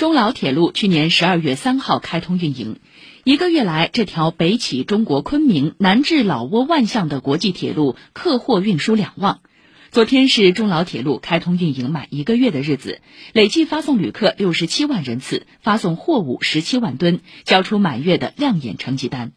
中老铁路去年十二月三号开通运营。一个月来这条北起中国昆明南至老挝万象的国际铁路客货运输两旺。昨天是中老铁路开通运营满一个月的日子。累计发送旅客六十七万人次发送货物十七万吨交出满月的亮眼成绩单。